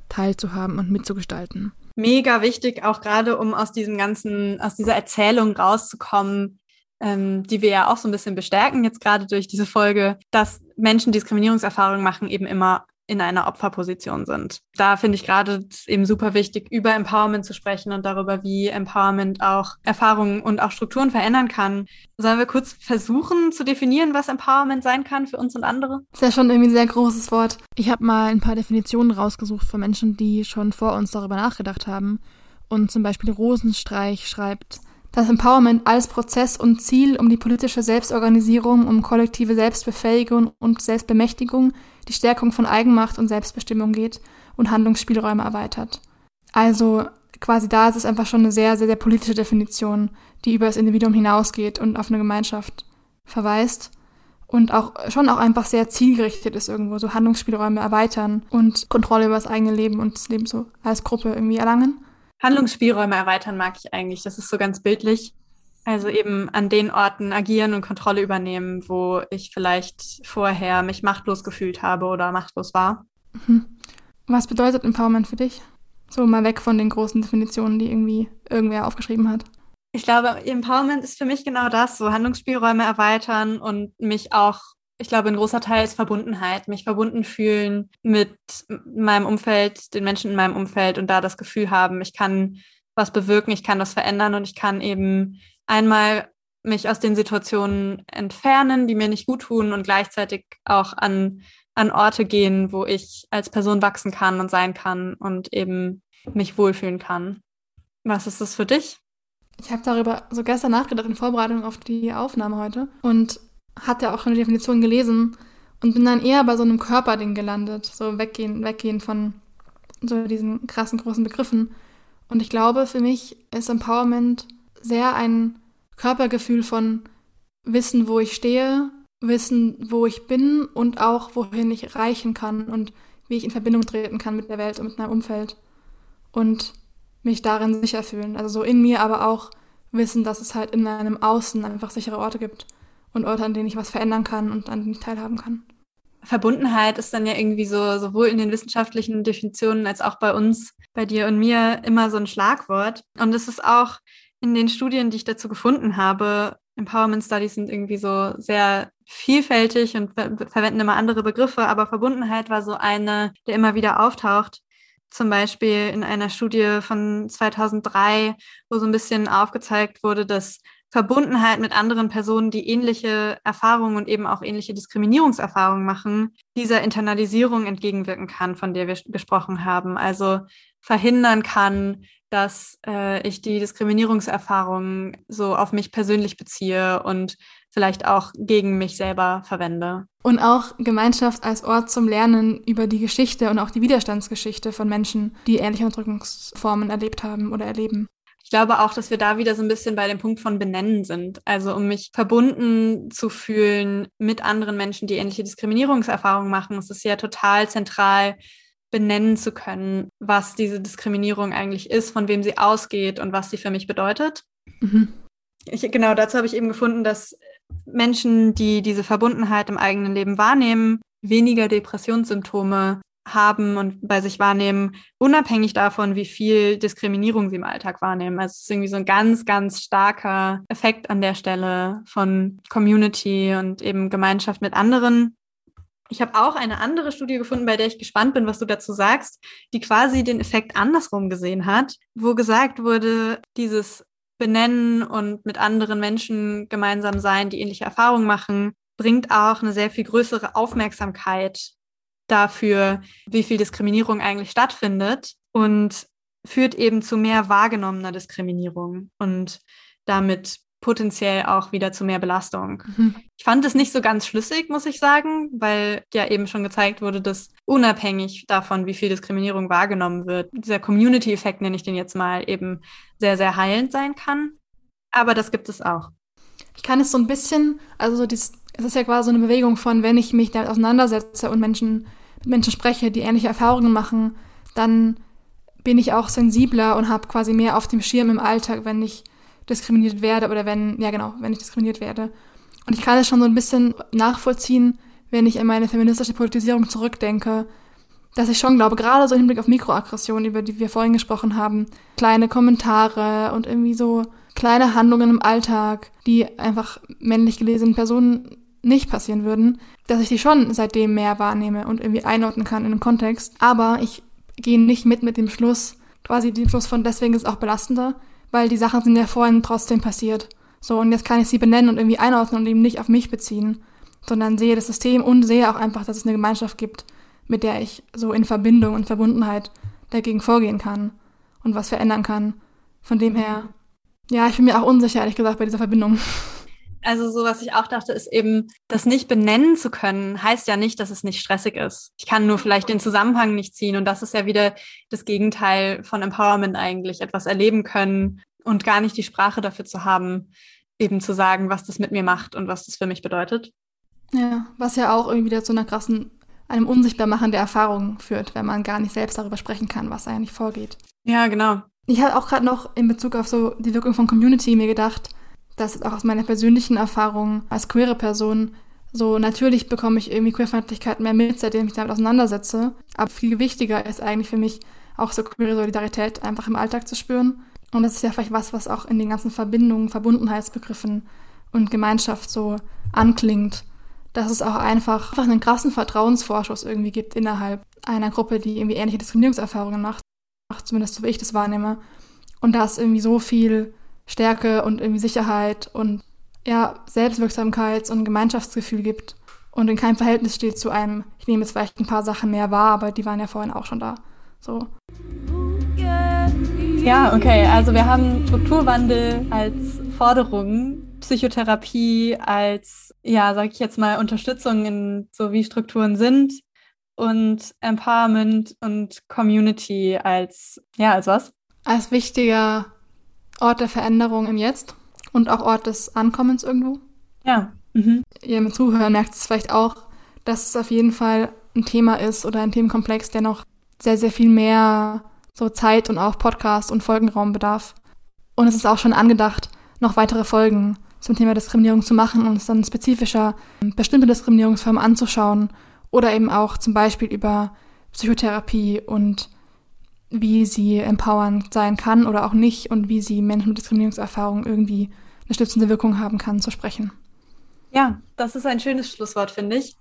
teilzuhaben und mitzugestalten mega wichtig, auch gerade um aus diesem ganzen, aus dieser Erzählung rauszukommen, ähm, die wir ja auch so ein bisschen bestärken, jetzt gerade durch diese Folge, dass Menschen Diskriminierungserfahrungen machen, eben immer in einer Opferposition sind. Da finde ich gerade eben super wichtig, über Empowerment zu sprechen und darüber, wie Empowerment auch Erfahrungen und auch Strukturen verändern kann. Sollen wir kurz versuchen zu definieren, was Empowerment sein kann für uns und andere? Das ist ja schon irgendwie ein sehr großes Wort. Ich habe mal ein paar Definitionen rausgesucht von Menschen, die schon vor uns darüber nachgedacht haben. Und zum Beispiel Rosenstreich schreibt, das Empowerment als Prozess und Ziel um die politische Selbstorganisierung, um kollektive Selbstbefähigung und Selbstbemächtigung, die Stärkung von Eigenmacht und Selbstbestimmung geht und Handlungsspielräume erweitert. Also quasi da ist es einfach schon eine sehr, sehr, sehr politische Definition, die über das Individuum hinausgeht und auf eine Gemeinschaft verweist und auch schon auch einfach sehr zielgerichtet ist irgendwo, so Handlungsspielräume erweitern und Kontrolle über das eigene Leben und das Leben so als Gruppe irgendwie erlangen. Handlungsspielräume erweitern mag ich eigentlich. Das ist so ganz bildlich. Also eben an den Orten agieren und Kontrolle übernehmen, wo ich vielleicht vorher mich machtlos gefühlt habe oder machtlos war. Mhm. Was bedeutet Empowerment für dich? So mal weg von den großen Definitionen, die irgendwie irgendwer aufgeschrieben hat. Ich glaube, Empowerment ist für mich genau das, so Handlungsspielräume erweitern und mich auch ich glaube, ein großer Teil ist Verbundenheit, mich verbunden fühlen mit meinem Umfeld, den Menschen in meinem Umfeld und da das Gefühl haben, ich kann was bewirken, ich kann das verändern und ich kann eben einmal mich aus den Situationen entfernen, die mir nicht gut tun und gleichzeitig auch an, an Orte gehen, wo ich als Person wachsen kann und sein kann und eben mich wohlfühlen kann. Was ist das für dich? Ich habe darüber so gestern nachgedacht in Vorbereitung auf die Aufnahme heute und hatte auch schon die Definition gelesen und bin dann eher bei so einem Körperding gelandet, so weggehen, weggehen von so diesen krassen großen Begriffen. Und ich glaube, für mich ist Empowerment sehr ein Körpergefühl von Wissen, wo ich stehe, Wissen, wo ich bin und auch wohin ich reichen kann und wie ich in Verbindung treten kann mit der Welt und mit meinem Umfeld und mich darin sicher fühlen. Also so in mir, aber auch wissen, dass es halt in meinem Außen einfach sichere Orte gibt und Orte, an denen ich was verändern kann und an denen ich teilhaben kann. Verbundenheit ist dann ja irgendwie so, sowohl in den wissenschaftlichen Definitionen als auch bei uns, bei dir und mir, immer so ein Schlagwort. Und es ist auch in den Studien, die ich dazu gefunden habe, Empowerment Studies sind irgendwie so sehr vielfältig und ver verwenden immer andere Begriffe, aber Verbundenheit war so eine, der immer wieder auftaucht. Zum Beispiel in einer Studie von 2003, wo so ein bisschen aufgezeigt wurde, dass Verbundenheit mit anderen Personen, die ähnliche Erfahrungen und eben auch ähnliche Diskriminierungserfahrungen machen, dieser Internalisierung entgegenwirken kann, von der wir gesprochen haben. Also verhindern kann, dass äh, ich die Diskriminierungserfahrungen so auf mich persönlich beziehe und vielleicht auch gegen mich selber verwende. Und auch Gemeinschaft als Ort zum Lernen über die Geschichte und auch die Widerstandsgeschichte von Menschen, die ähnliche Unterdrückungsformen erlebt haben oder erleben. Ich glaube auch, dass wir da wieder so ein bisschen bei dem Punkt von Benennen sind. Also um mich verbunden zu fühlen mit anderen Menschen, die ähnliche Diskriminierungserfahrungen machen, ist es ja total zentral, benennen zu können, was diese Diskriminierung eigentlich ist, von wem sie ausgeht und was sie für mich bedeutet. Mhm. Ich, genau, dazu habe ich eben gefunden, dass Menschen, die diese Verbundenheit im eigenen Leben wahrnehmen, weniger Depressionssymptome haben und bei sich wahrnehmen, unabhängig davon, wie viel Diskriminierung sie im Alltag wahrnehmen. Also es ist irgendwie so ein ganz, ganz starker Effekt an der Stelle von Community und eben Gemeinschaft mit anderen. Ich habe auch eine andere Studie gefunden, bei der ich gespannt bin, was du dazu sagst, die quasi den Effekt andersrum gesehen hat, wo gesagt wurde, dieses Benennen und mit anderen Menschen gemeinsam sein, die ähnliche Erfahrungen machen, bringt auch eine sehr viel größere Aufmerksamkeit dafür, wie viel Diskriminierung eigentlich stattfindet und führt eben zu mehr wahrgenommener Diskriminierung und damit potenziell auch wieder zu mehr Belastung. Mhm. Ich fand es nicht so ganz schlüssig, muss ich sagen, weil ja eben schon gezeigt wurde, dass unabhängig davon, wie viel Diskriminierung wahrgenommen wird, dieser Community-Effekt, nenne ich den jetzt mal, eben sehr, sehr heilend sein kann. Aber das gibt es auch. Ich kann es so ein bisschen, also so dieses, es ist ja quasi so eine Bewegung von, wenn ich mich damit auseinandersetze und Menschen mit Menschen spreche, die ähnliche Erfahrungen machen, dann bin ich auch sensibler und habe quasi mehr auf dem Schirm im Alltag, wenn ich diskriminiert werde oder wenn, ja genau, wenn ich diskriminiert werde. Und ich kann es schon so ein bisschen nachvollziehen, wenn ich an meine feministische Politisierung zurückdenke, dass ich schon glaube, gerade so im Hinblick auf Mikroaggressionen, über die wir vorhin gesprochen haben, kleine Kommentare und irgendwie so kleine Handlungen im Alltag, die einfach männlich gelesenen Personen nicht passieren würden, dass ich die schon seitdem mehr wahrnehme und irgendwie einordnen kann in den Kontext. Aber ich gehe nicht mit mit dem Schluss, quasi dem Schluss von deswegen ist es auch belastender, weil die Sachen sind ja vorhin trotzdem passiert. So, und jetzt kann ich sie benennen und irgendwie einordnen und eben nicht auf mich beziehen, sondern sehe das System und sehe auch einfach, dass es eine Gemeinschaft gibt, mit der ich so in Verbindung und Verbundenheit dagegen vorgehen kann und was verändern kann. Von dem her, ja, ich bin mir auch unsicher, ehrlich gesagt, bei dieser Verbindung. Also so, was ich auch dachte, ist eben, das nicht benennen zu können, heißt ja nicht, dass es nicht stressig ist. Ich kann nur vielleicht den Zusammenhang nicht ziehen und das ist ja wieder das Gegenteil von Empowerment eigentlich, etwas erleben können und gar nicht die Sprache dafür zu haben, eben zu sagen, was das mit mir macht und was das für mich bedeutet. Ja, was ja auch irgendwie wieder zu einer krassen, einem Unsichtbarmachen der Erfahrung führt, wenn man gar nicht selbst darüber sprechen kann, was eigentlich vorgeht. Ja, genau. Ich hatte auch gerade noch in Bezug auf so die Wirkung von Community mir gedacht, das ist auch aus meiner persönlichen Erfahrung als queere Person so, natürlich bekomme ich irgendwie Queerfeindlichkeit mehr mit, seitdem ich mich damit auseinandersetze. Aber viel wichtiger ist eigentlich für mich auch so queere Solidarität einfach im Alltag zu spüren. Und das ist ja vielleicht was, was auch in den ganzen Verbindungen, Verbundenheitsbegriffen und Gemeinschaft so anklingt. Dass es auch einfach, einfach einen krassen Vertrauensvorschuss irgendwie gibt innerhalb einer Gruppe, die irgendwie ähnliche Diskriminierungserfahrungen macht. Zumindest so wie ich das wahrnehme. Und da ist irgendwie so viel Stärke und irgendwie Sicherheit und ja, Selbstwirksamkeits- und Gemeinschaftsgefühl gibt und in keinem Verhältnis steht zu einem, ich nehme jetzt vielleicht ein paar Sachen mehr wahr, aber die waren ja vorhin auch schon da. So. Ja, okay, also wir haben Strukturwandel als Forderung, Psychotherapie als, ja, sag ich jetzt mal, Unterstützung in so wie Strukturen sind und Empowerment und Community als, ja, als was? Als wichtiger Ort der Veränderung im Jetzt und auch Ort des Ankommens irgendwo. Ja. Mhm. Ihr mit Zuhören merkt es vielleicht auch, dass es auf jeden Fall ein Thema ist oder ein Themenkomplex, der noch sehr, sehr viel mehr so Zeit und auch Podcast und Folgenraum bedarf. Und es ist auch schon angedacht, noch weitere Folgen zum Thema Diskriminierung zu machen und es dann spezifischer bestimmte Diskriminierungsformen anzuschauen oder eben auch zum Beispiel über Psychotherapie und wie sie empowernd sein kann oder auch nicht und wie sie Menschen mit Diskriminierungserfahrung irgendwie eine stützende Wirkung haben kann, zu sprechen. Ja, das ist ein schönes Schlusswort, finde ich.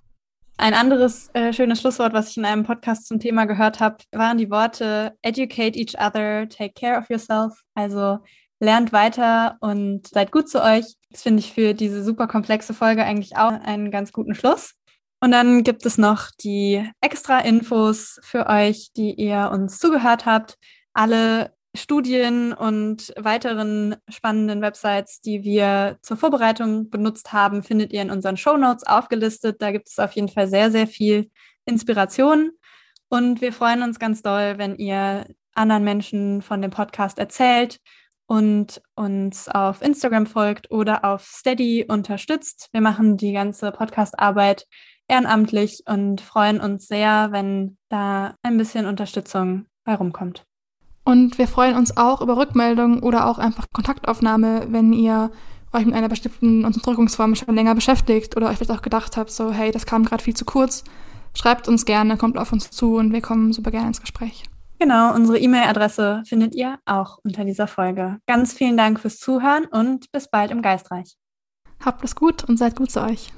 Ein anderes äh, schönes Schlusswort, was ich in einem Podcast zum Thema gehört habe, waren die Worte Educate each other, take care of yourself. Also lernt weiter und seid gut zu euch. Das finde ich für diese super komplexe Folge eigentlich auch einen ganz guten Schluss. Und dann gibt es noch die extra Infos für euch, die ihr uns zugehört habt. Alle Studien und weiteren spannenden Websites, die wir zur Vorbereitung benutzt haben, findet ihr in unseren Show Notes aufgelistet. Da gibt es auf jeden Fall sehr, sehr viel Inspiration. Und wir freuen uns ganz doll, wenn ihr anderen Menschen von dem Podcast erzählt und uns auf Instagram folgt oder auf Steady unterstützt. Wir machen die ganze Podcast-Arbeit ehrenamtlich und freuen uns sehr, wenn da ein bisschen Unterstützung bei rumkommt. Und wir freuen uns auch über Rückmeldungen oder auch einfach Kontaktaufnahme, wenn ihr euch mit einer bestimmten Unterdrückungsform schon länger beschäftigt oder euch vielleicht auch gedacht habt, so hey, das kam gerade viel zu kurz. Schreibt uns gerne, kommt auf uns zu und wir kommen super gerne ins Gespräch. Genau, unsere E-Mail-Adresse findet ihr auch unter dieser Folge. Ganz vielen Dank fürs Zuhören und bis bald im Geistreich. Habt es gut und seid gut zu euch.